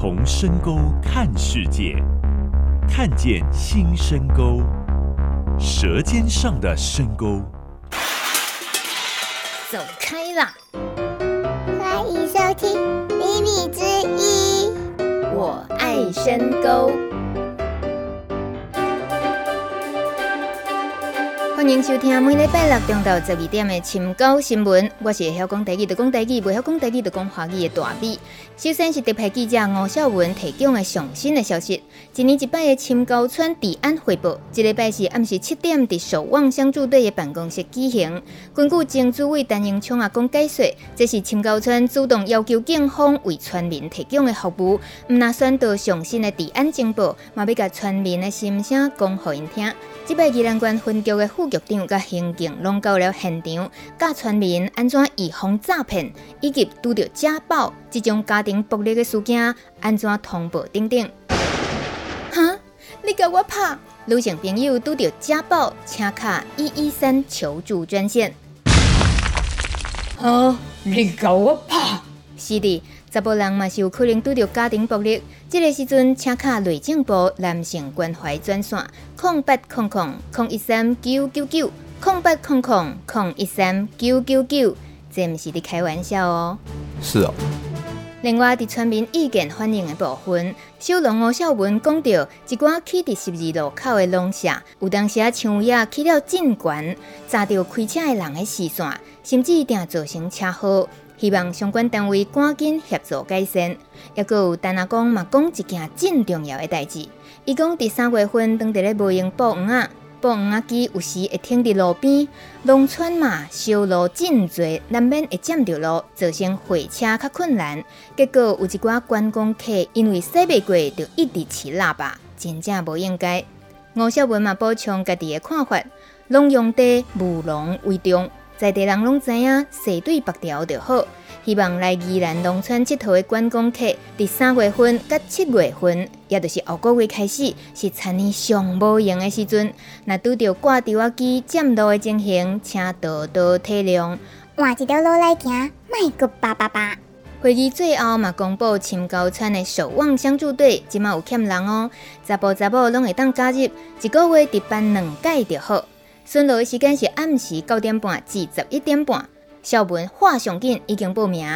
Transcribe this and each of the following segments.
从深沟看世界，看见新深沟，舌尖上的深沟。走开啦！欢迎收听《秘密之一》，我爱深沟。欢迎收听每礼拜六中昼十二点的《深沟新闻》，我是会晓讲台语就讲台语，不会晓讲台语就讲华语的大米。首先是特派记者吴小文提供的上新的消息。一年一摆的深沟村治安汇报，这礼拜是暗时七点伫守望相助队的办公室举行。根据曾主委陈英昌阿公解说，这是深沟村主动要求警方为村民提供的服务，唔那选到上新的治安情报，嘛要甲村民的心声讲互因听。这摆宜兰县分局的副局长甲刑警拢到了现场，教村民安怎预防诈骗，以及拄到家暴这种家庭暴力的事件安怎通报等等。哈，你甲我拍！女性朋友拄到家暴，请卡一一三求助专线。哈，你甲我拍！是的。查甫人嘛是有可能拄到家庭暴力，这个时阵请卡内政部男性关怀专线空八空空空一三九九九空八空空空一三九九九，这毋是伫开玩笑哦。是哦。另外，伫村民意见反映的部分，小龙吴孝文讲到，一寡起伫十字路口的农舍，有当时啊抢野起了真悬，砸到开车的人的视线，甚至定造成车祸。希望相关单位赶紧协助改善。也阁有陈阿公嘛讲一件真重要的代志。伊讲伫三月份当地咧无用补黄啊，补黄啊机有时会停伫路边，农村嘛修路真济，难免会占着路，造成会车较困难。结果有一寡观光客因为驶未过，就一直骑喇叭，真正无应该。吴小文嘛补充家己的看法：农用地务农为重。在地人拢知影，西对北调就好。希望来宜兰农村佚佗的观光客，伫三月份到七月份，也就是后个月开始，是田年上无闲的时阵。若拄着挂着啊机占路的情形，请多多体谅。换一条路来行，莫阁叭叭叭。会议最后嘛，公布深沟村的守望相助队，即马有欠人哦，查甫查某拢会当加入，一个月值班两届就好。顺路的时间是暗时九点半至十一点半。小文画上紧已经报名。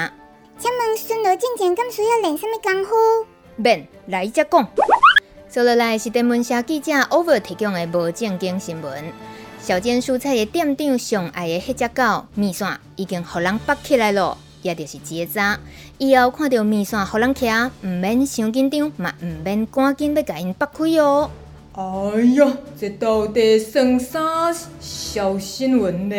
请问巡逻进前，敢需要练什么功夫？免，来则讲。接落来是电文社记者 Over 提供的无正经新闻。小间蔬菜的店长上爱的迄只狗面线已经互人绑起来了，也就是结扎。以后看到面线互人徛，唔免伤紧张，嘛唔免赶紧要甲因绑开哦。哎呀，这到底算啥小新闻呢？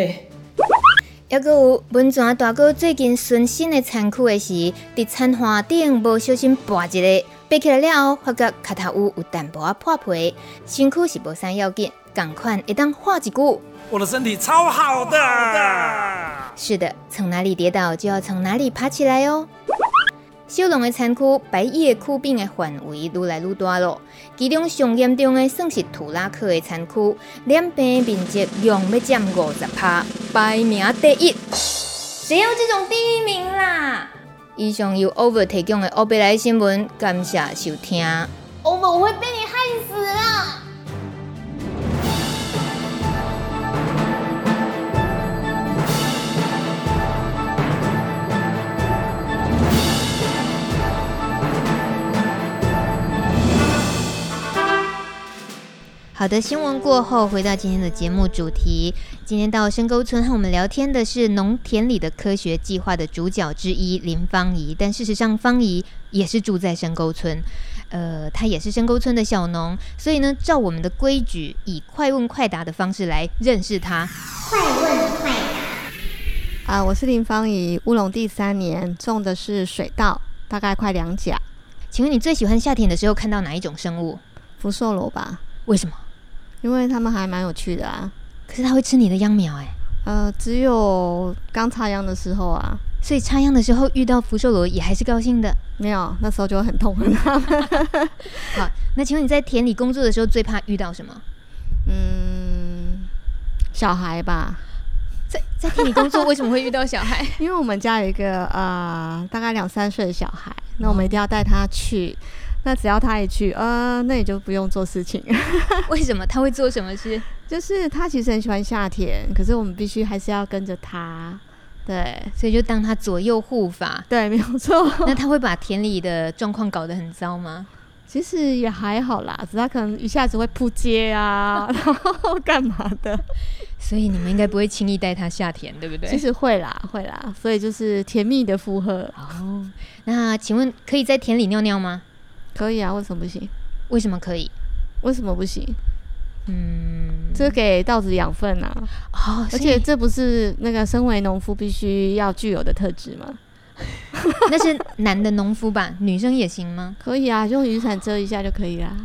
还阁有文泉大哥最近顺新的产区的时，伫餐花顶无小心跋一个，爬起来了后，发觉脚头有有淡薄仔破皮，身躯是无啥要紧，赶快会当画一句：我的身体超好的。是的，从哪里跌倒就要从哪里爬起来哦。小龙的产区，白叶枯病的范围愈来愈大了。其中上严重的算是土拉克的产区，染病面积用要占五十趴，排名第一。谁要这种第一名啦？以上由 Over 提供的欧贝来新闻，感谢收听。Over，我会被你害死好的，新闻过后，回到今天的节目主题。今天到深沟村和我们聊天的是农田里的科学计划的主角之一林芳怡，但事实上芳怡也是住在深沟村，呃，她也是深沟村的小农，所以呢，照我们的规矩，以快问快答的方式来认识她。快问快答。啊，我是林芳怡，乌龙第三年，种的是水稻，大概快两甲。请问你最喜欢夏天的时候看到哪一种生物？福寿螺吧？为什么？因为他们还蛮有趣的啊，可是他会吃你的秧苗哎。呃，只有刚插秧的时候啊，所以插秧的时候遇到福寿螺也还是高兴的。没有，那时候就很痛恨他们。好，那请问你在田里工作的时候最怕遇到什么？嗯，小孩吧。在在田里工作为什么会遇到小孩？因为我们家有一个呃大概两三岁的小孩，那我们一定要带他去。那只要他一去，呃，那你就不用做事情。为什么他会做什么事？就是他其实很喜欢下田，可是我们必须还是要跟着他。对，所以就当他左右护法。对，没有错。那他会把田里的状况搞得很糟吗？其实也还好啦，只是他可能一下子会扑街啊，然后干嘛的。所以你们应该不会轻易带他下田，对不对？其实会啦，会啦。所以就是甜蜜的负荷。哦，那请问可以在田里尿尿吗？可以啊，为什么不行？为什么可以？为什么不行？嗯，这给稻子养分啊。哦，而且这不是那个身为农夫必须要具有的特质吗？那是男的农夫吧？女生也行吗？可以啊，用雨伞遮一下就可以啦。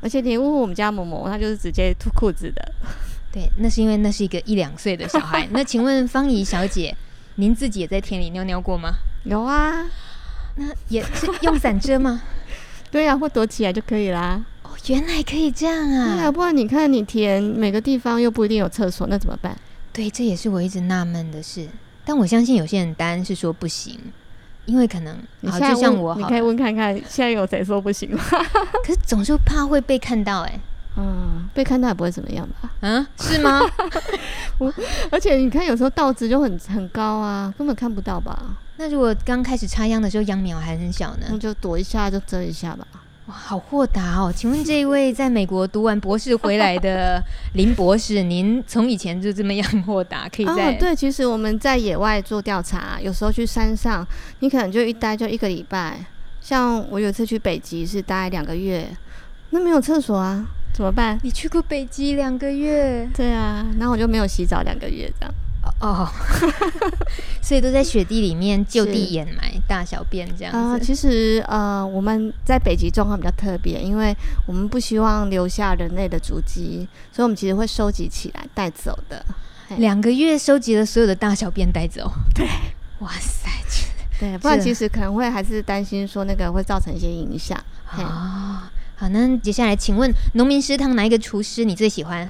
而且你问问我们家某某，他就是直接脱裤子的。对，那是因为那是一个一两岁的小孩。那请问方怡小姐，您自己也在田里尿尿过吗？有啊。那也是用伞遮吗？对呀、啊，或躲起来就可以啦。哦，原来可以这样啊！对、啊、不然你看，你填每个地方又不一定有厕所，那怎么办？对，这也是我一直纳闷的事。但我相信有些人答案是说不行，因为可能好就像我，你可以问看看，现在有谁说不行吗？可是总是怕会被看到、欸，哎，嗯，被看到也不会怎么样吧？嗯，是吗？我而且你看，有时候稻子就很很高啊，根本看不到吧？那如果刚开始插秧的时候，秧苗还很小呢？那就躲一下，就遮一下吧。哇，好豁达哦！请问这一位在美国读完博士回来的林博士，您从以前就这么样豁达，可以在？哦，对，其实我们在野外做调查，有时候去山上，你可能就一待就一个礼拜。像我有一次去北极是待两个月，那没有厕所啊，怎么办？你去过北极两个月？对啊，然后我就没有洗澡两个月这样。哦，所以都在雪地里面就地掩埋大小便这样子。呃，其实呃，我们在北极状况比较特别，因为我们不希望留下人类的足迹，所以我们其实会收集起来带走的。两个月收集了所有的大小便带走，对，哇塞，对，不然其实可能会还是担心说那个会造成一些影响。哦，好，那接下来请问农民食堂哪一个厨师你最喜欢？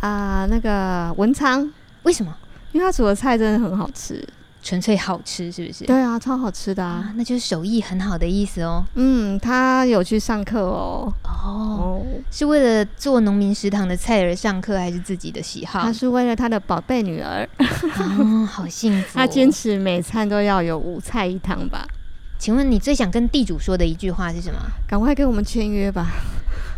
啊、呃，那个文昌，为什么？因为他煮的菜真的很好吃，纯粹好吃，是不是？对啊，超好吃的啊，啊那就是手艺很好的意思哦。嗯，他有去上课哦。哦，是为了做农民食堂的菜而上课，还是自己的喜好？他是为了他的宝贝女儿。哦，好幸福。他坚持每餐都要有五菜一汤吧？请问你最想跟地主说的一句话是什么？赶快跟我们签约吧。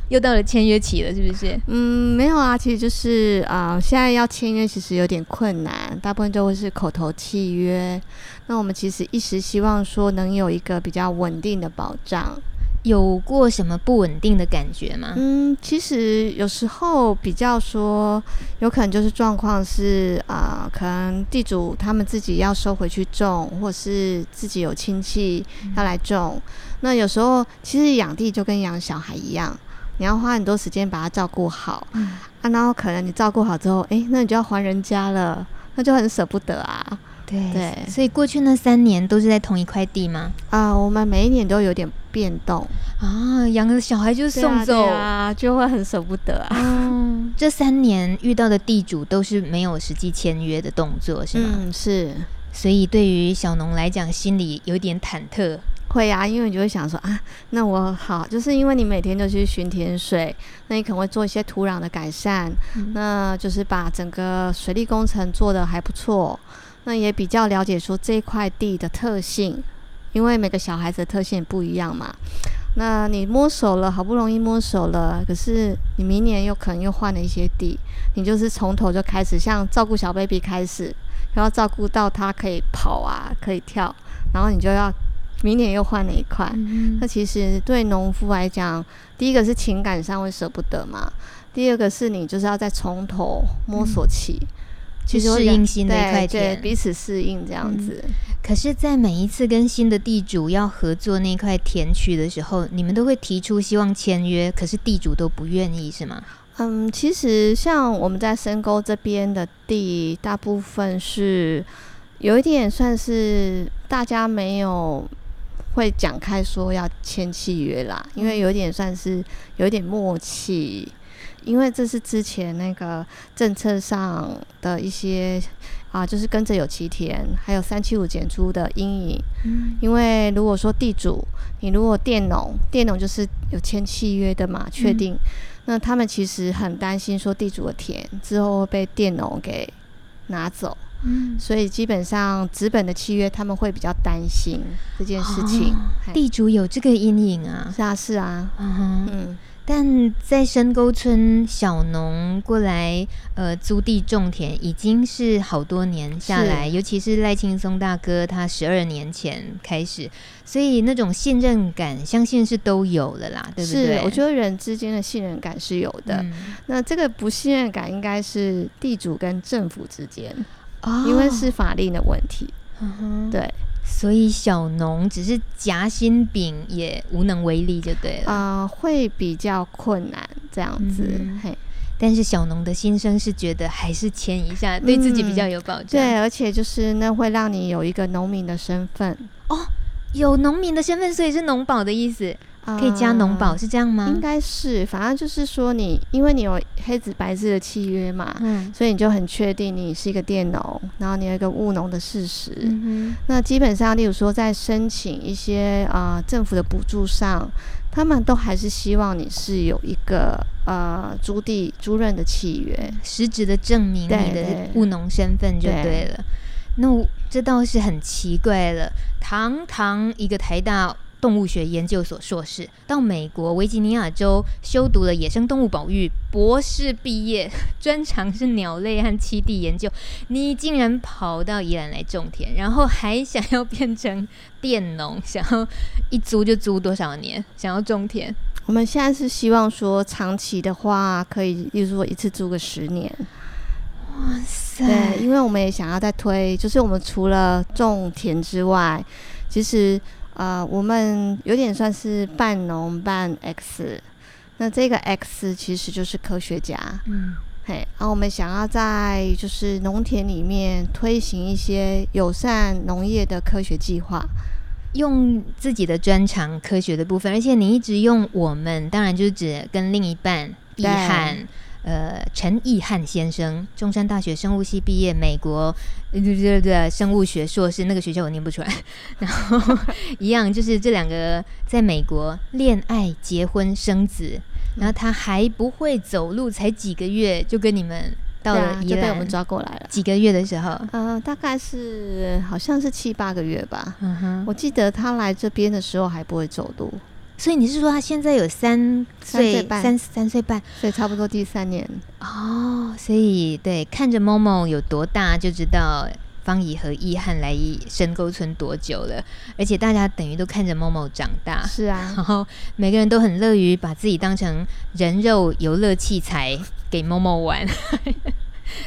又到了签约期了，是不是？嗯，没有啊，其实就是啊、呃，现在要签约其实有点困难，大部分都会是口头契约。那我们其实一时希望说能有一个比较稳定的保障。有过什么不稳定的感觉吗？嗯，其实有时候比较说，有可能就是状况是啊、呃，可能地主他们自己要收回去种，或是自己有亲戚要来种。嗯、那有时候其实养地就跟养小孩一样。你要花很多时间把它照顾好，嗯、啊，然后可能你照顾好之后，哎，那你就要还人家了，那就很舍不得啊。对对，所以过去那三年都是在同一块地吗？啊，我们每一年都有点变动啊，养个小孩就送走啊，啊，就会很舍不得啊。嗯，这三年遇到的地主都是没有实际签约的动作，是吗？嗯，是。所以对于小农来讲，心里有点忐忑。会啊，因为你就会想说啊，那我好，就是因为你每天都去巡田水，那你可能会做一些土壤的改善，嗯、那就是把整个水利工程做得还不错，那也比较了解说这块地的特性，因为每个小孩子的特性不一样嘛。那你摸熟了，好不容易摸熟了，可是你明年又可能又换了一些地，你就是从头就开始，像照顾小 baby 开始，然后照顾到他可以跑啊，可以跳，然后你就要。明年又换了一块，嗯、那其实对农夫来讲，第一个是情感上会舍不得嘛，第二个是你就是要再从头摸索起，嗯、其实适应新的一块田，彼此适应这样子、嗯。可是，在每一次跟新的地主要合作那块田区的时候，你们都会提出希望签约，可是地主都不愿意，是吗？嗯，其实像我们在深沟这边的地，大部分是有一点算是大家没有。会讲开说要签契约啦，因为有点算是有点默契，因为这是之前那个政策上的一些啊，就是跟着有其田，还有三七五减租的阴影。嗯，因为如果说地主，你如果佃农，佃农就是有签契约的嘛，确定，嗯、那他们其实很担心说地主的田之后会被佃农给拿走。嗯，所以基本上资本的契约他们会比较担心这件事情。哦、地主有这个阴影啊？是啊，是啊。嗯哼嗯。但在深沟村小农过来呃租地种田，已经是好多年下来，尤其是赖青松大哥，他十二年前开始，所以那种信任感，相信是都有了啦，对不对？是，我觉得人之间的信任感是有的。嗯、那这个不信任感，应该是地主跟政府之间，哦、因为是法令的问题。对。所以小农只是夹心饼也无能为力，就对了。啊、呃，会比较困难这样子。嗯、嘿，但是小农的心声是觉得还是签一下，对自己比较有保障。嗯、对，而且就是那会让你有一个农民的身份哦，有农民的身份，所以是农保的意思。可以加农保、呃、是这样吗？应该是，反正就是说你，因为你有黑纸白字的契约嘛，嗯，所以你就很确定你是一个佃农，然后你有一个务农的事实。嗯，那基本上，例如说在申请一些啊、呃、政府的补助上，他们都还是希望你是有一个呃租地租赁的契约，实质的证明你的务农身份就对了。对那这倒是很奇怪了，堂堂一个台大。动物学研究所硕士，到美国维吉尼亚州修读了野生动物保育博士毕业，专长是鸟类和栖地研究。你竟然跑到宜兰来种田，然后还想要变成佃农，想要一租就租多少年？想要种田？我们现在是希望说长期的话，可以，例如说一次租个十年。哇塞！对，因为我们也想要再推，就是我们除了种田之外，其实。呃，我们有点算是半农半 X，那这个 X 其实就是科学家，嗯，嘿，然后我们想要在就是农田里面推行一些友善农业的科学计划，用自己的专长科学的部分，而且你一直用我们，当然就是指跟另一半意涵。呃，陈义汉先生，中山大学生物系毕业，美国 对对对生物学硕士，那个学校我念不出来。然后一样，就是这两个在美国恋爱、结婚、生子，然后他还不会走路，才几个月就跟你们到了就被我们抓过来了。几个月的时候，呃，大概是好像是七八个月吧。嗯哼，我记得他来这边的时候还不会走路。所以你是说他现在有三岁半，三三岁半，所以差不多第三年哦。所以对，看着 Momo 有多大，就知道方怡和易汉来深沟村多久了。而且大家等于都看着 Momo 长大，是啊。然后每个人都很乐于把自己当成人肉游乐器材给 Momo 玩。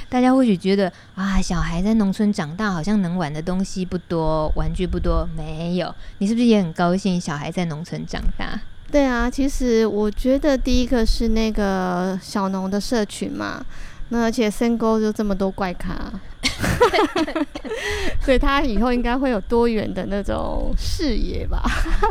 大家或许觉得啊，小孩在农村长大，好像能玩的东西不多，玩具不多。没有，你是不是也很高兴小孩在农村长大？对啊，其实我觉得第一个是那个小农的社群嘛，那而且深沟就这么多怪咖。所以他以后应该会有多远的那种视野吧？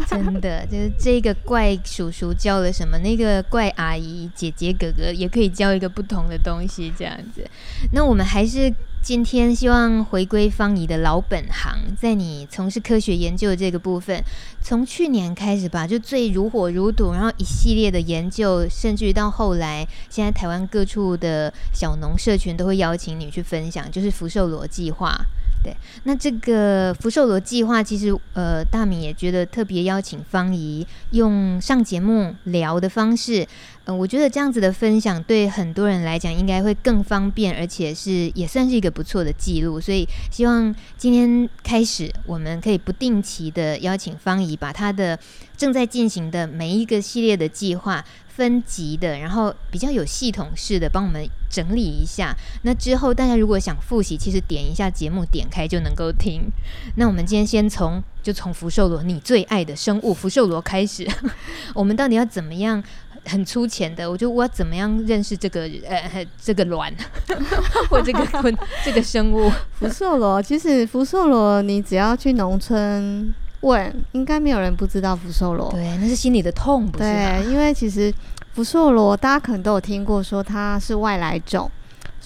真的，就是这个怪叔叔教了什么，那个怪阿姨、姐姐、哥哥也可以教一个不同的东西，这样子。那我们还是。今天希望回归方怡的老本行，在你从事科学研究的这个部分，从去年开始吧，就最如火如荼，然后一系列的研究，甚至于到后来，现在台湾各处的小农社群都会邀请你去分享，就是福寿螺计划。对，那这个福寿螺计划，其实呃，大米也觉得特别邀请方怡用上节目聊的方式，嗯、我觉得这样子的分享对很多人来讲应该会更方便，而且是也算是一个不错的记录。所以希望今天开始，我们可以不定期的邀请芳仪，把她的正在进行的每一个系列的计划。分级的，然后比较有系统式的帮我们整理一下。那之后大家如果想复习，其实点一下节目，点开就能够听。那我们今天先从就从福寿螺，你最爱的生物福寿螺开始。我们到底要怎么样很粗浅的？我就我要怎么样认识这个呃 这个卵 或这个 昆这个生物福寿螺？其实福寿螺，你只要去农村。问，应该没有人不知道福寿螺。对，那是心里的痛，不是？对，因为其实福寿螺大家可能都有听过，说它是外来种。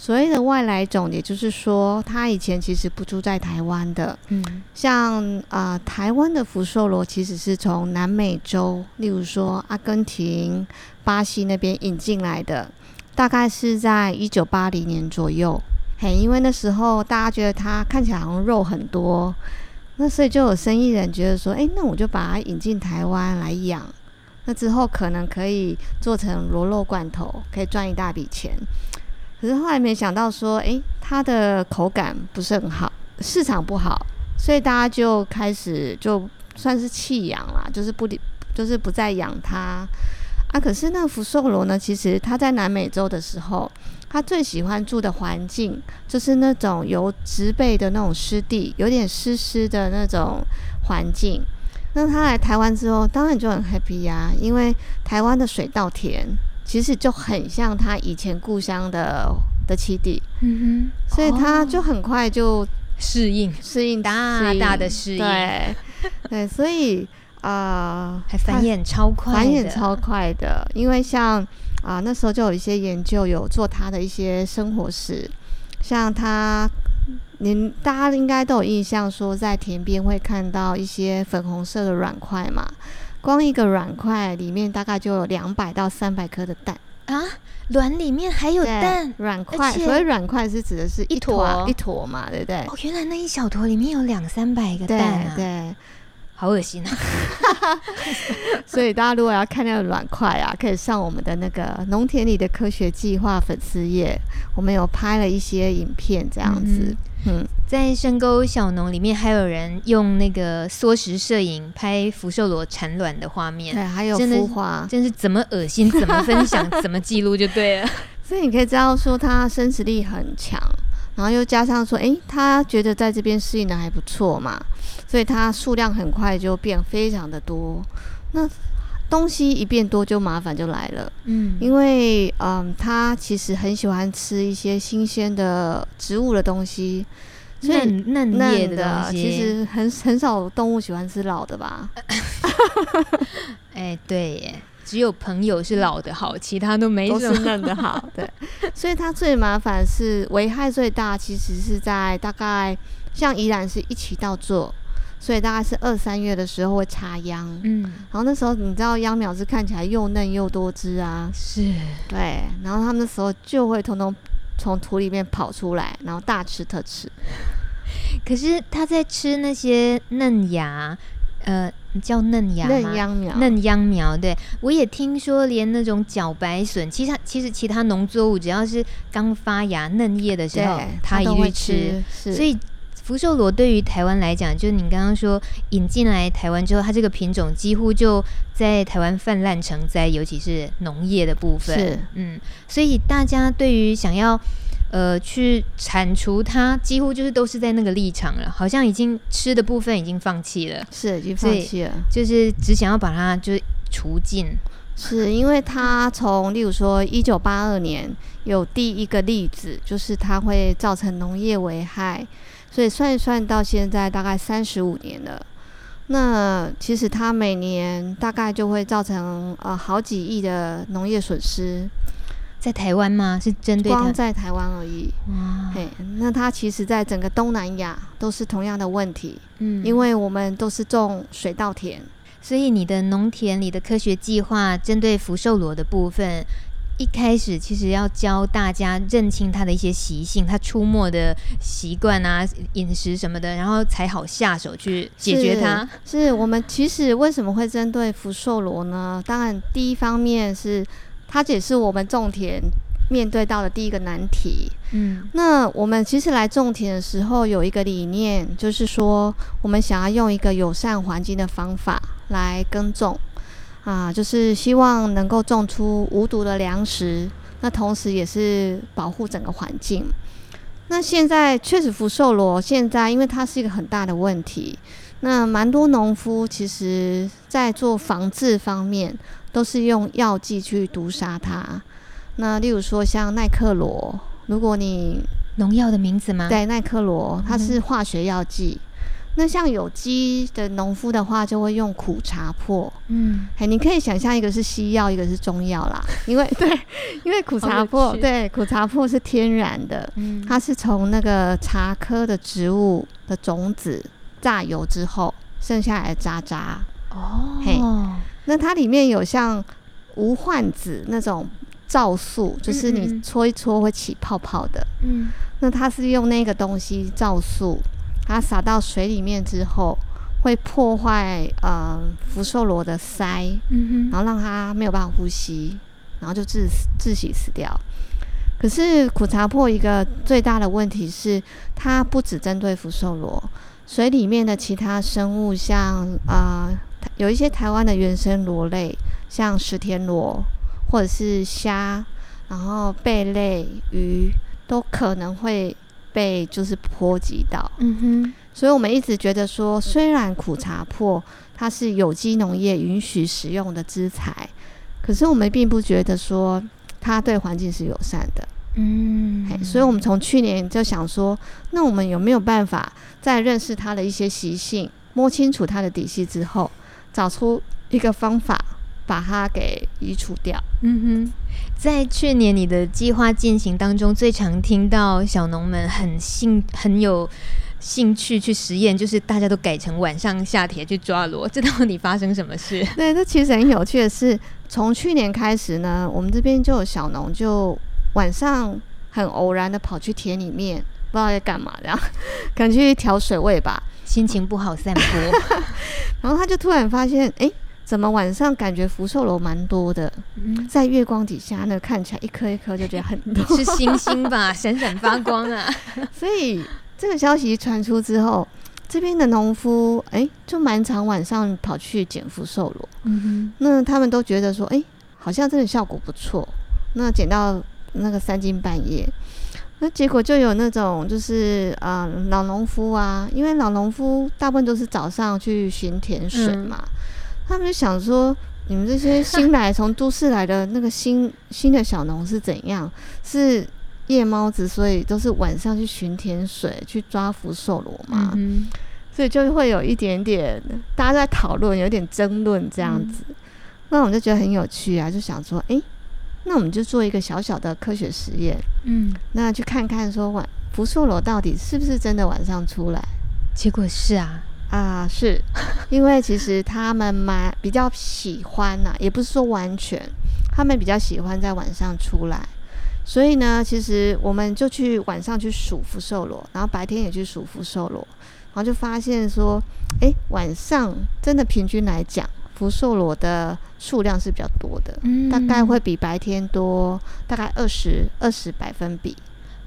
所谓的外来种，也就是说，它以前其实不住在台湾的。嗯，像啊、呃，台湾的福寿螺其实是从南美洲，例如说阿根廷、巴西那边引进来的，大概是在一九八零年左右。嘿，因为那时候大家觉得它看起来好像肉很多，那所以就有生意人觉得说，诶，那我就把它引进台湾来养，那之后可能可以做成螺肉罐头，可以赚一大笔钱。可是后来没想到说，诶、它的口感不是很好，市场不好，所以大家就开始就算是弃养啦，就是不就是不再养它啊。可是那福寿螺呢，其实它在南美洲的时候，它最喜欢住的环境就是那种有植被的那种湿地，有点湿湿的那种环境。那它来台湾之后，当然就很 happy 呀、啊，因为台湾的水稻田。其实就很像他以前故乡的的栖地，嗯哼，所以他就很快就适应适应大大的适应，对 对，所以啊，呃、还繁衍超快，繁衍超快的，因为像啊、呃、那时候就有一些研究有做他的一些生活史，像他，您大家应该都有印象，说在田边会看到一些粉红色的软块嘛。光一个软块里面大概就有两百到三百颗的蛋啊！卵里面还有蛋，软块，所以软块是指的是一坨一坨嘛，对不对？哦，原来那一小坨里面有两三百个蛋啊！对，好恶心啊！所以大家如果要看那个软块啊，可以上我们的那个农田里的科学计划粉丝页，我们有拍了一些影片，这样子。嗯嗯，在深沟小农里面，还有人用那个缩时摄影拍福寿螺产卵的画面，对，还有孵化，真是怎么恶心，怎么分享，怎么记录就对了。所以你可以知道说，它生殖力很强，然后又加上说，诶，他觉得在这边适应的还不错嘛，所以它数量很快就变非常的多。那东西一变多，就麻烦就来了。嗯，因为嗯，它其实很喜欢吃一些新鲜的植物的东西，嫩嫩叶的。其实很很少动物喜欢吃老的吧？哎，对耶，只有朋友是老的好，其他都没什么。都是嫩的好。对，所以它最麻烦是危害最大，其实是在大概像宜兰是一起到做。所以大概是二三月的时候会插秧，嗯，然后那时候你知道秧苗是看起来又嫩又多汁啊，是，对，然后他们那时候就会统统从土里面跑出来，然后大吃特吃。可是他在吃那些嫩芽，呃，叫嫩芽吗？嫩秧苗，嫩秧苗。对，我也听说，连那种茭白笋，其实其实其他农作物只要是刚发芽嫩叶的时候，它都会吃，所以。福寿螺对于台湾来讲，就是你刚刚说引进来台湾之后，它这个品种几乎就在台湾泛滥成灾，尤其是农业的部分。是，嗯，所以大家对于想要呃去铲除它，几乎就是都是在那个立场了，好像已经吃的部分已经放弃了，是已经放弃了，就是只想要把它就是除尽。是因为它从例如说一九八二年有第一个例子，就是它会造成农业危害。所以算一算，到现在大概三十五年了。那其实它每年大概就会造成呃好几亿的农业损失，在台湾吗？是针对光在台湾而已。哇，嘿，那它其实在整个东南亚都是同样的问题。嗯，因为我们都是种水稻田，所以你的农田里的科学计划针对福寿螺的部分。一开始其实要教大家认清它的一些习性，它出没的习惯啊、饮食什么的，然后才好下手去解决它。是，是我们其实为什么会针对福寿螺呢？当然，第一方面是它也是我们种田面对到的第一个难题。嗯，那我们其实来种田的时候有一个理念，就是说我们想要用一个友善环境的方法来耕种。啊，就是希望能够种出无毒的粮食，那同时也是保护整个环境。那现在确实福寿螺现在，因为它是一个很大的问题，那蛮多农夫其实在做防治方面都是用药剂去毒杀它。那例如说像耐克罗，如果你农药的名字吗？对，耐克罗它是化学药剂。那像有机的农夫的话，就会用苦茶粕。嗯，哎，你可以想象一个是西药，一个是中药啦。因为 对，因为苦茶粕，对，苦茶粕是天然的，嗯，它是从那个茶科的植物的种子榨油之后剩下来的渣渣。哦，嘿，那它里面有像无患子那种皂素，就是你搓一搓会起泡泡的。嗯，那它是用那个东西皂素。它撒到水里面之后，会破坏呃福寿螺的鳃，嗯，然后让它没有办法呼吸，然后就窒窒息死掉。可是苦茶破一个最大的问题是，它不只针对福寿螺，水里面的其他生物像，像、呃、啊有一些台湾的原生螺类，像石田螺或者是虾，然后贝类、鱼都可能会。被就是波及到，嗯哼，所以我们一直觉得说，虽然苦茶粕它是有机农业允许使用的资材，可是我们并不觉得说它对环境是友善的，嗯，所以我们从去年就想说，那我们有没有办法在认识它的一些习性，摸清楚它的底细之后，找出一个方法？把它给移除掉。嗯哼，在去年你的计划进行当中，最常听到小农们很兴很有兴趣去实验，就是大家都改成晚上下田去抓螺。这到底发生什么事？对，这其实很有趣的是，从去年开始呢，我们这边就有小农就晚上很偶然的跑去田里面，不知道在干嘛，然后 可能去调水位吧，心情不好散步，然后他就突然发现，哎。怎么晚上感觉福寿螺蛮多的？嗯，在月光底下，那看起来一颗一颗就觉得很多，是星星吧，闪闪发光啊！所以这个消息传出之后，这边的农夫哎，就蛮常晚上跑去捡福寿螺。嗯哼，那他们都觉得说，哎，好像真的效果不错。那捡到那个三更半夜，那结果就有那种就是啊、呃，老农夫啊，因为老农夫大部分都是早上去巡田水嘛。嗯他们就想说，你们这些新来从都市来的那个新新的小农是怎样？是夜猫子，所以都是晚上去巡田水，去抓福寿螺嘛。嗯，所以就会有一点点大家在讨论，有点争论这样子。嗯。那我们就觉得很有趣啊，就想说，哎，那我们就做一个小小的科学实验。嗯，那去看看说晚福寿螺到底是不是真的晚上出来？结果是啊。啊，是因为其实他们蛮比较喜欢呐、啊，也不是说完全，他们比较喜欢在晚上出来，所以呢，其实我们就去晚上去数福寿螺，然后白天也去数福寿螺，然后就发现说，哎，晚上真的平均来讲，福寿螺的数量是比较多的，嗯，大概会比白天多大概二十二十百分比，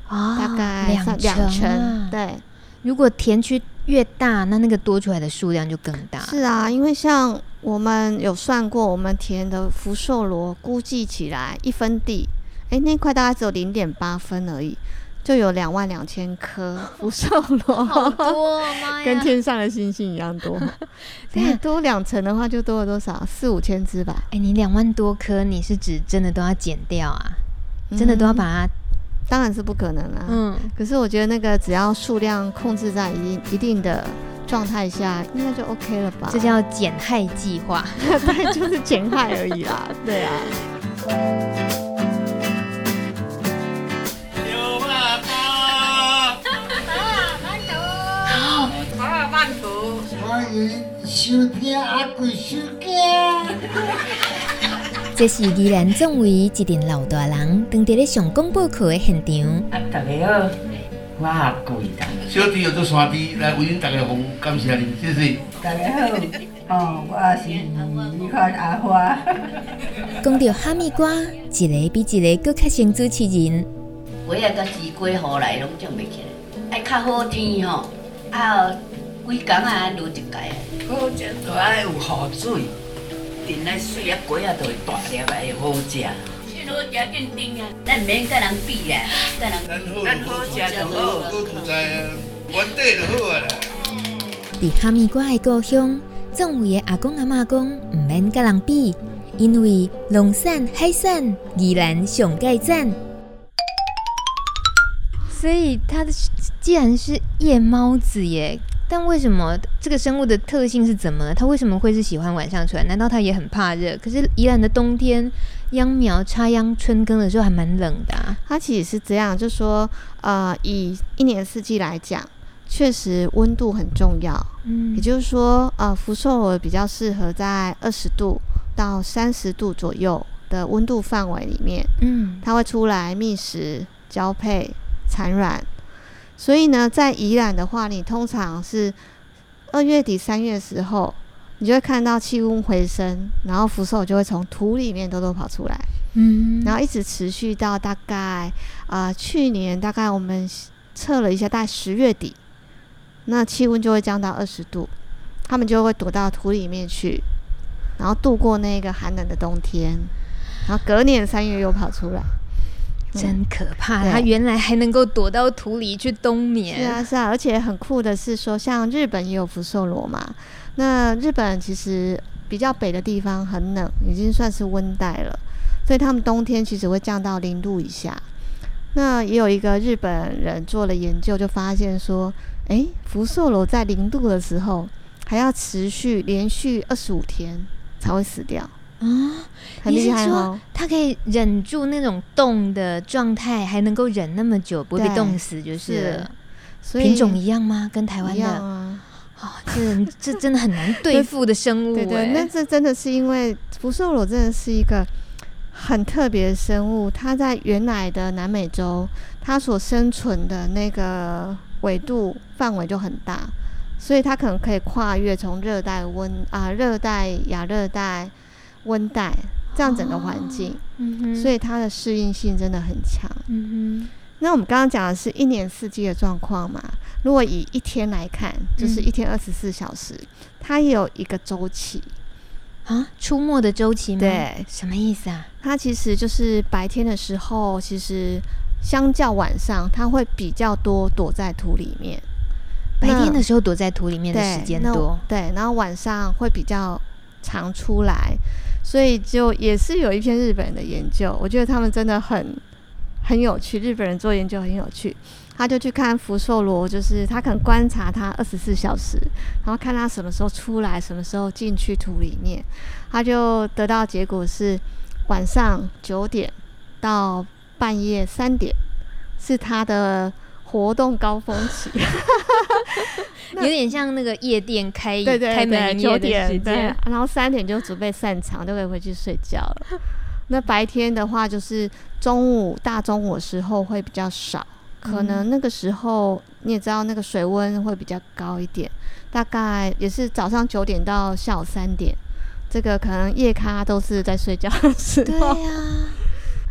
大概两成，两成，对。如果田区越大，那那个多出来的数量就更大。是啊，因为像我们有算过，我们田的福寿螺估计起来一分地，哎，那块大概只有零点八分而已，就有两万两千颗福寿螺，好多，跟天上的星星一样多。对，多两层的话，就多了多少？四五千只吧。哎，你两万多颗，你是指真的都要剪掉啊？嗯、真的都要把它？当然是不可能啦。嗯，可是我觉得那个只要数量控制在一一定的状态下，应该就 OK 了吧？这叫减害计划，对，就是减害而已啦。对啊。牛爸爸，慢走，慢慢走，欢迎收听阿贵收听。这是宜兰总会一阵老大人当地咧上广播课的现场。啊，大家好，我阿贵的。小弟有做山弟来为恁大家好，感谢您，谢谢。大家好，哦，我是你看阿花。讲到哈密瓜，一个比一个更较像主持人。我也个西瓜雨来拢种袂起来，爱较好天吼，啊，规工啊落一届，好食都爱有雨水。田内水啊，果啊都会大粒来会好食。先好食更甜啊，咱唔免甲人比啦。咱好食就好。都土在啊，原地就好啊啦。伫哈密瓜的故乡，总会的阿公阿嬷讲唔免跟人比，因为农产海产依然上盖赞。所以它的既然是夜猫子耶，但为什么这个生物的特性是怎么了？它为什么会是喜欢晚上出来？难道它也很怕热？可是宜兰的冬天，秧苗插秧春耕的时候还蛮冷的啊。它其实是这样，就说呃，以一年四季来讲，确实温度很重要。嗯，也就是说，呃，福寿螺比较适合在二十度到三十度左右的温度范围里面。嗯，它会出来觅食、交配、产卵。所以呢，在宜兰的话，你通常是二月底三月的时候，你就会看到气温回升，然后福寿就会从土里面偷偷跑出来，嗯，然后一直持续到大概啊、呃、去年大概我们测了一下，大概十月底，那气温就会降到二十度，他们就会躲到土里面去，然后度过那个寒冷的冬天，然后隔年三月又跑出来。真可怕！它原来还能够躲到土里去冬眠。是啊，是啊，而且很酷的是说，像日本也有福寿螺嘛。那日本其实比较北的地方很冷，已经算是温带了，所以他们冬天其实会降到零度以下。那也有一个日本人做了研究，就发现说，诶，福寿螺在零度的时候还要持续连续二十五天才会死掉。啊，很厉害哦！它可以忍住那种冻的状态，还能够忍那么久，不会被冻死，就是。所以品种一样吗？跟台湾的？啊，哦，这 这真的很难对付的生物。对对，那这真的是因为福寿螺真的是一个很特别的生物，它在原来的南美洲，它所生存的那个纬度范围就很大，所以它可能可以跨越从热带温啊，热带亚热带。温带这样整个环境，哦嗯、所以它的适应性真的很强。嗯、那我们刚刚讲的是一年四季的状况嘛？如果以一天来看，就是一天二十四小时，嗯、它也有一个周期啊，出没的周期吗？对，什么意思啊？它其实就是白天的时候，其实相较晚上，它会比较多躲在土里面。白天的时候躲在土里面的时间多，对，然后晚上会比较常出来。所以就也是有一篇日本人的研究，我觉得他们真的很很有趣。日本人做研究很有趣，他就去看福寿螺，就是他可能观察它二十四小时，然后看它什么时候出来，什么时候进去土里面，他就得到结果是晚上九点到半夜三点是他的活动高峰期。有点像那个夜店开对对对开门九点对，然后三点就准备散场，就可以回去睡觉了。那白天的话，就是中午大中午的时候会比较少，可能那个时候你也知道，那个水温会比较高一点，大概也是早上九点到下午三点，这个可能夜咖都是在睡觉的时候。对呀、啊。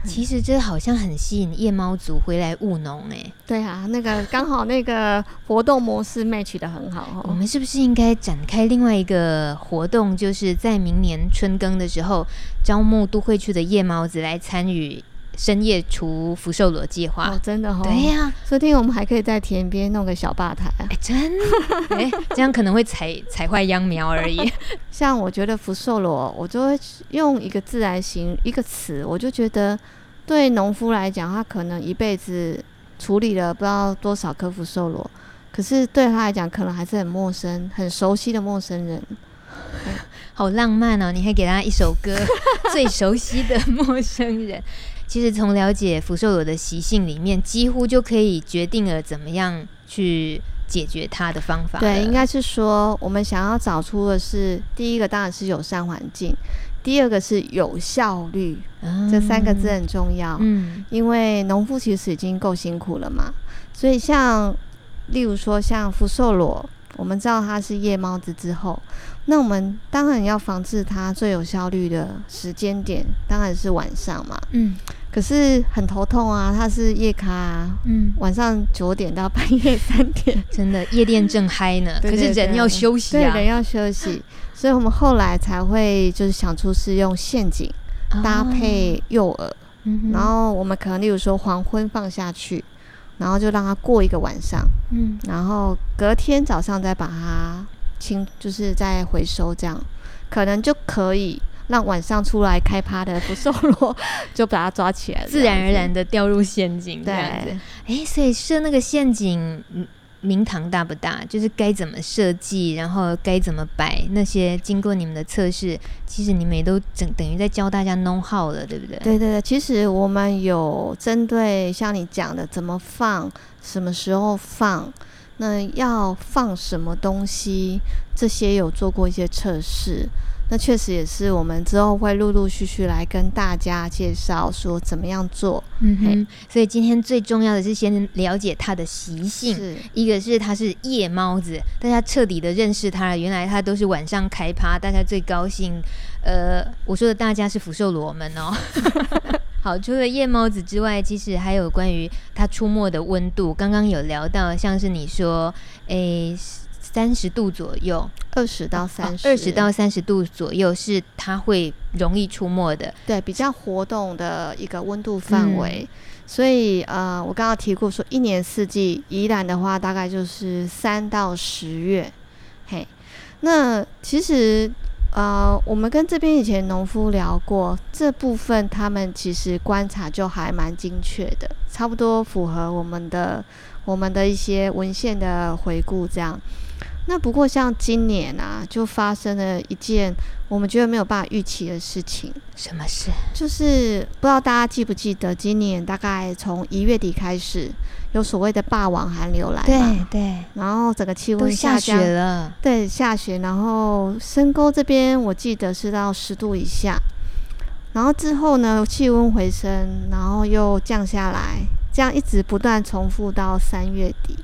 其实这好像很吸引夜猫族回来务农哎。对啊，那个刚好那个活动模式 match 的很好哦。我们是不是应该展开另外一个活动，就是在明年春耕的时候，招募都会区的夜猫子来参与深夜除福寿螺计划？哦，真的哦。对呀，说不定我们还可以在田边弄个小吧台。哎，真的？哎，这样可能会踩踩坏秧苗而已。像我觉得福寿螺，我就会用一个字来形一个词，我就觉得。对农夫来讲，他可能一辈子处理了不知道多少颗福寿螺，可是对他来讲，可能还是很陌生、很熟悉的陌生人。好浪漫哦！你还给他一首歌，《最熟悉的陌生人》。其实从了解福寿螺的习性里面，几乎就可以决定了怎么样去解决它的方法。对，应该是说，我们想要找出的是第一个，当然是友善环境。第二个是有效率，嗯、这三个字很重要。嗯，因为农夫其实已经够辛苦了嘛，所以像例如说像福寿螺，我们知道它是夜猫子之后，那我们当然要防治它最有效率的时间点，当然是晚上嘛。嗯，可是很头痛啊，它是夜咖啊，嗯，晚上九点到半夜三点，真的夜店正嗨呢。可是人要休息啊，对，人要休息。所以我们后来才会就是想出是用陷阱搭配诱饵，然后我们可能例如说黄昏放下去，然后就让它过一个晚上，嗯，然后隔天早上再把它清，就是再回收，这样可能就可以让晚上出来开趴的福寿螺就把它抓起来，自然而然的掉入陷阱，这样子。对，哎，所以设那个陷阱。明堂大不大，就是该怎么设计，然后该怎么摆那些，经过你们的测试，其实你们也都等等于在教大家弄好了，对不对？对对对，其实我们有针对像你讲的怎么放，什么时候放，那要放什么东西，这些有做过一些测试。那确实也是，我们之后会陆陆续续来跟大家介绍说怎么样做。嗯哼，所以今天最重要的是先了解它的习性。是一个是它是夜猫子，大家彻底的认识它了。原来它都是晚上开趴，大家最高兴。呃，我说的大家是福寿螺们哦。好，除了夜猫子之外，其实还有关于它出没的温度。刚刚有聊到，像是你说，诶。三十度左右，二十到三十，二十到三十度左右是它会容易出没的，对，比较活动的一个温度范围。嗯、所以呃，我刚刚提过说，一年四季，宜兰的话大概就是三到十月。嘿，那其实呃，我们跟这边以前农夫聊过，这部分他们其实观察就还蛮精确的，差不多符合我们的我们的一些文献的回顾这样。那不过像今年啊，就发生了一件我们觉得没有办法预期的事情。什么事？就是不知道大家记不记得，今年大概从一月底开始，有所谓的霸王寒流来。对对。然后整个气温下降。下雪了。对，下雪。然后深沟这边我记得是到十度以下。然后之后呢，气温回升，然后又降下来，这样一直不断重复到三月底。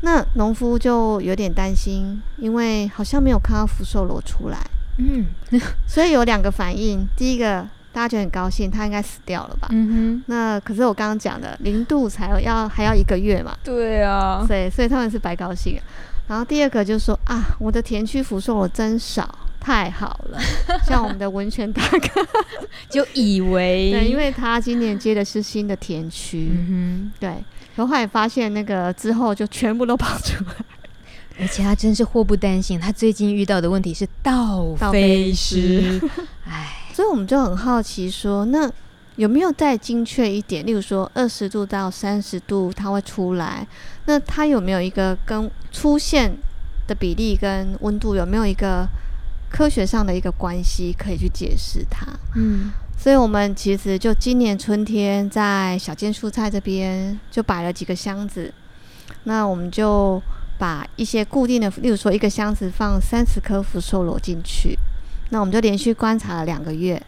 那农夫就有点担心，因为好像没有看到福寿螺出来，嗯，所以有两个反应。第一个，大家就很高兴，他应该死掉了吧？嗯哼。那可是我刚刚讲的零度才有要还要一个月嘛？对啊。对，所以他们是白高兴。然后第二个就是说啊，我的田区福寿螺真少，太好了。像我们的文泉大哥 就以为，对，因为他今年接的是新的田区，嗯哼，对。然后后来发现那个之后就全部都跑出来，而且他真是祸不单行，他最近遇到的问题是倒飞丝，哎，所以我们就很好奇说，那有没有再精确一点？例如说二十度到三十度它会出来，那它有没有一个跟出现的比例跟温度有没有一个科学上的一个关系可以去解释它？嗯。所以，我们其实就今年春天在小间蔬菜这边就摆了几个箱子，那我们就把一些固定的，例如说一个箱子放三十颗福寿螺进去，那我们就连续观察了两个月，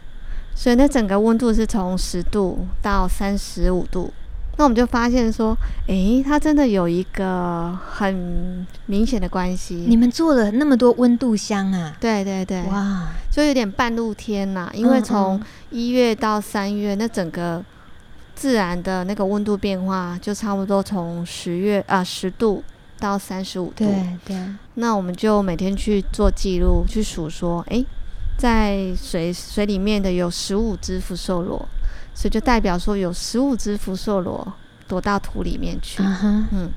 所以那整个温度是从十度到三十五度。那我们就发现说，诶，它真的有一个很明显的关系。你们做了那么多温度箱啊？对对对，哇，就有点半露天呐。因为从一月到三月，那整个自然的那个温度变化，就差不多从十月啊十度到三十五度。对对。那我们就每天去做记录，去数说，诶，在水水里面的有十五只福寿螺。所以就代表说有十五只福寿螺躲到土里面去，uh huh. 嗯，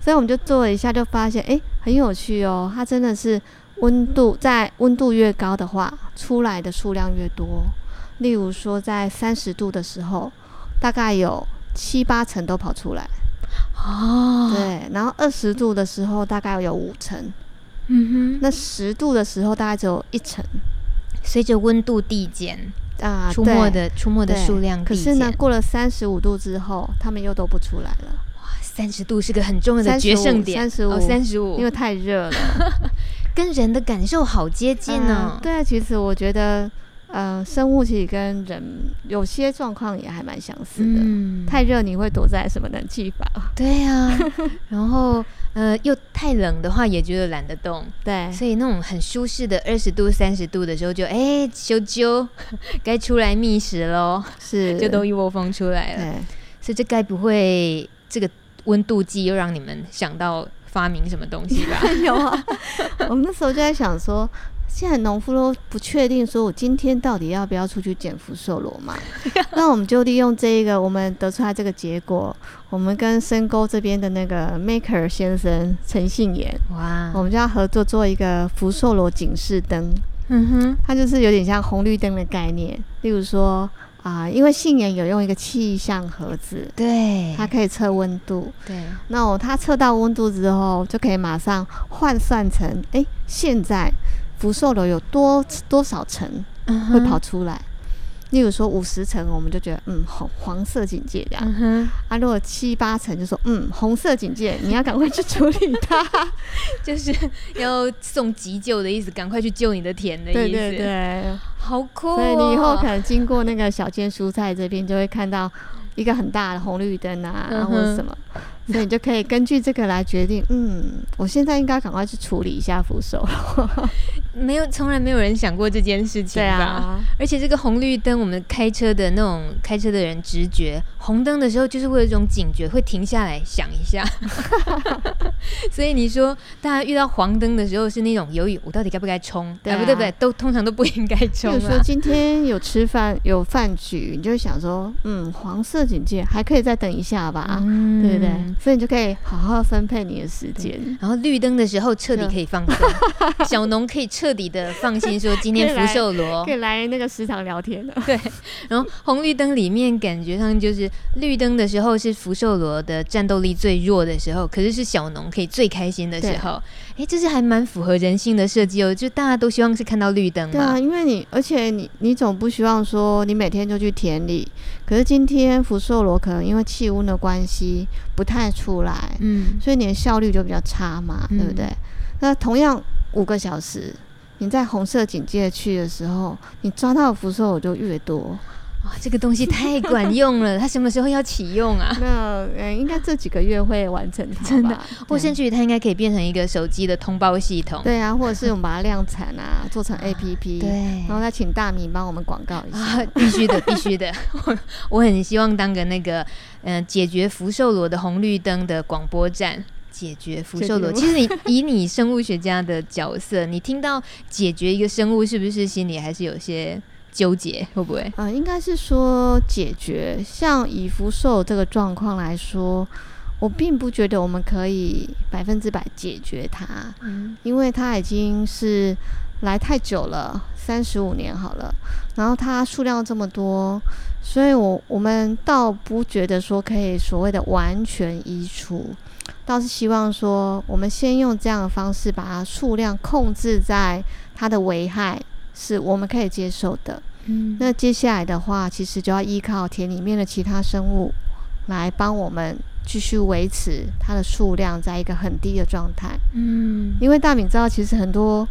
所以我们就做了一下，就发现哎，很有趣哦，它真的是温度在温度越高的话，出来的数量越多。例如说在三十度的时候，大概有七八层都跑出来，哦，对，然后二十度的时候大概有五层，嗯哼，那十度的时候大概只有一层，随着温度递减。啊，出没的出没的数量，可是呢，过了三十五度之后，他们又都不出来了。哇，三十度是个很重要的决胜点，三十五，三十五，因为太热了，跟人的感受好接近呢、哦。对啊，其实我觉得。呃，生物其实跟人有些状况也还蛮相似的。嗯，太热你会躲在什么冷气房？对呀、啊，然后呃又太冷的话也觉得懒得动。对，所以那种很舒适的二十度、三十度的时候就，就哎啾啾，该出来觅食喽，是，就都一窝蜂出来了。所以这该不会这个温度计又让你们想到发明什么东西吧？有啊，我们那时候就在想说。现在农夫都不确定，说我今天到底要不要出去捡福寿螺嘛？那我们就利用这一个，我们得出来这个结果，我们跟深沟这边的那个 Maker 先生陈信言，哇，我们就要合作做一个福寿螺警示灯。嗯哼，它就是有点像红绿灯的概念。例如说啊、因为信盐有用一个气象盒子，对，它可以测温度。对，那我它测到温度之后，就可以马上换算成，哎、欸，现在福寿楼有多多少层会跑出来？嗯例如说五十层，我们就觉得嗯红黄色警戒这样。嗯哼。啊，如果七八层，就说嗯红色警戒，你要赶快去处理它，就是要送急救的意思，赶快去救你的田的意思。对对对，好酷哦。所以你以后可能经过那个小间蔬菜这边，就会看到一个很大的红绿灯啊，嗯、或者什么。所以你就可以根据这个来决定，嗯，我现在应该赶快去处理一下扶手。没有，从来没有人想过这件事情吧？对啊，而且这个红绿灯，我们开车的那种开车的人直觉，红灯的时候就是会有一种警觉，会停下来想一下。所以你说，大家遇到黄灯的时候是那种犹豫，我到底该不该冲？对、啊、不对？不对，都通常都不应该冲。比如说今天有吃饭有饭局，你就会想说，嗯，黄色警戒还可以再等一下吧，嗯、对不对？所以你就可以好好分配你的时间，然后绿灯的时候彻底可以放松，小农可以彻底的放心说今天福寿螺可以来那个食堂聊天了。对，然后红绿灯里面感觉上就是绿灯的时候是福寿螺的战斗力最弱的时候，可是是小农可以最开心的时候。哎，这是还蛮符合人性的设计哦，就大家都希望是看到绿灯嘛。对啊，因为你而且你你总不希望说你每天就去田里，可是今天福寿螺可能因为气温的关系不太出来，嗯，所以你的效率就比较差嘛，嗯、对不对？那同样五个小时，你在红色警戒区的时候，你抓到的福寿螺就越多。哇，这个东西太管用了！它什么时候要启用啊？那嗯，应该这几个月会完成它吧。真的，或甚至于它应该可以变成一个手机的通报系统。对啊，或者是我们把它量产啊，做成 APP。对，然后再请大米帮我们广告一下。啊、必须的，必须的。我 我很希望当个那个嗯、呃，解决福寿螺的红绿灯的广播站，解决福寿螺。其实你以你生物学家的角色，你听到解决一个生物，是不是心里还是有些？纠结会不会？啊、呃，应该是说解决。像以福寿这个状况来说，我并不觉得我们可以百分之百解决它，嗯，因为它已经是来太久了，三十五年好了，然后它数量这么多，所以我我们倒不觉得说可以所谓的完全移除，倒是希望说我们先用这样的方式把它数量控制在它的危害是我们可以接受的。嗯，那接下来的话，其实就要依靠田里面的其他生物来帮我们继续维持它的数量在一个很低的状态。嗯，因为大米知道，其实很多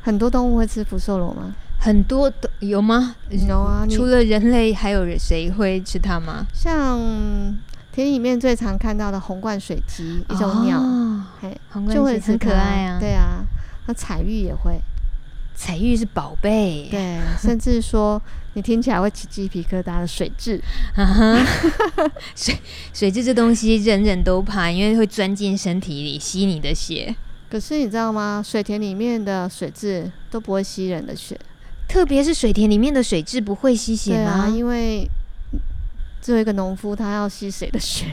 很多动物会吃福寿螺吗？很多都有吗？有啊，除了人类，还有谁会吃它吗？像田里面最常看到的红冠水鸡，一种鸟，哦、嘿，红冠就会很可爱啊。对啊，那彩玉也会。彩玉是宝贝，对，甚至说你听起来会起鸡皮疙瘩的水蛭，水水质这东西人人都怕，因为会钻进身体里吸你的血。可是你知道吗？水田里面的水质都不会吸人的血，特别是水田里面的水质不会吸血吗？啊、因为作为一个农夫，他要吸谁的血？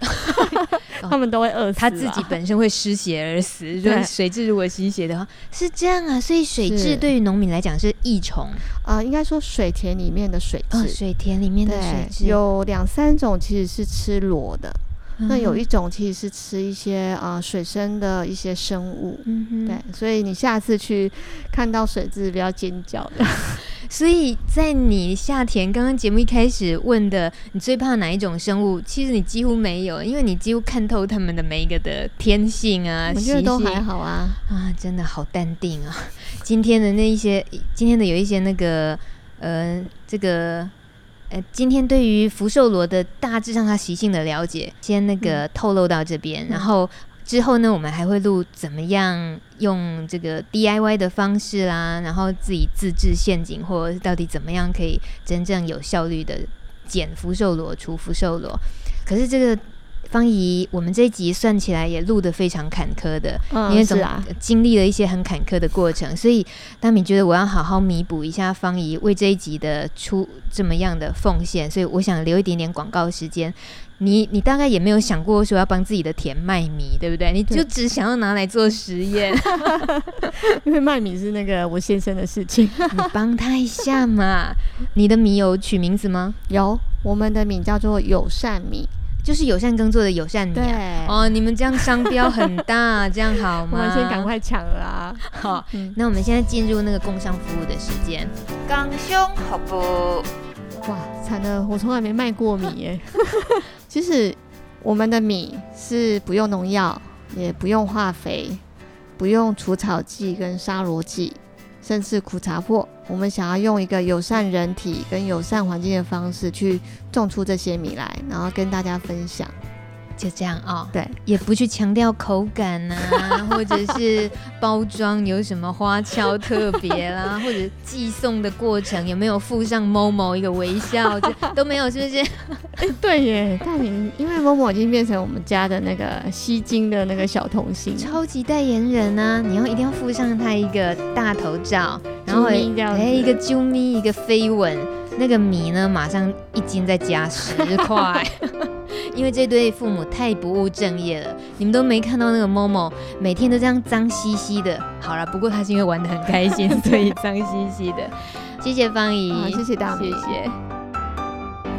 他们都会饿死，他自己本身会失血而死。对，水质如果吸血的话，是这样啊。所以水质对于农民来讲是益虫啊、呃，应该说水田里面的水质、哦，水田里面的水蛭有两三种，其实是吃螺的。嗯、那有一种其实是吃一些啊、呃、水生的一些生物。嗯哼，对，所以你下次去看到水质，不要尖叫的。所以在你夏田刚刚节目一开始问的，你最怕哪一种生物？其实你几乎没有，因为你几乎看透他们的每一个的天性啊。我觉得都还好啊啊，真的好淡定啊。今天的那一些，今天的有一些那个呃，这个呃，今天对于福寿螺的大致上它习性的了解，先那个透露到这边，嗯、然后。之后呢，我们还会录怎么样用这个 DIY 的方式啦，然后自己自制陷阱，或到底怎么样可以真正有效率的减福寿螺、除福寿螺。可是这个方怡，我们这一集算起来也录得非常坎坷的，嗯、因为总经历了一些很坎坷的过程，所以大米觉得我要好好弥补一下方怡为这一集的出这么样的奉献，所以我想留一点点广告时间。你你大概也没有想过说要帮自己的田卖米，对不对？你就只想要拿来做实验，因为卖米是那个我先生的事情，你帮他一下嘛。你的米有取名字吗？有，我们的米叫做友善米。就是友善耕作的友善米、啊。对哦，你们这样商标很大，这样好吗？我们先赶快抢啦啊！好，嗯、那我们现在进入那个工商服务的时间。工商服务。哇，惨了，我从来没卖过米耶。其实我们的米是不用农药，也不用化肥，不用除草剂跟杀螺剂。甚至苦茶粕，我们想要用一个友善人体跟友善环境的方式去种出这些米来，然后跟大家分享。就这样哦，对，也不去强调口感啊，或者是包装有什么花俏特别啦，或者寄送的过程有没有附上 Momo 一个微笑，这都没有，是不是？哎、欸，对耶，大明因为 Momo 已经变成我们家的那个吸睛的那个小童星，超级代言人啊！你要一定要附上他一个大头照，然后哎、欸、一个啾咪一个飞吻，那个米呢马上一斤再加十块。因为这对父母太不务正业了，你们都没看到那个 Momo 每天都这样脏兮兮的。好了，不过他是因为玩的很开心，所以脏兮兮的。谢谢芳仪，谢谢大米，谢谢。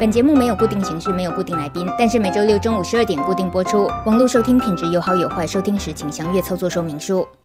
本节目没有固定形式，没有固定来宾，但是每周六中午十二点固定播出。网络收听品质有好有坏，收听时请详阅操作说明书。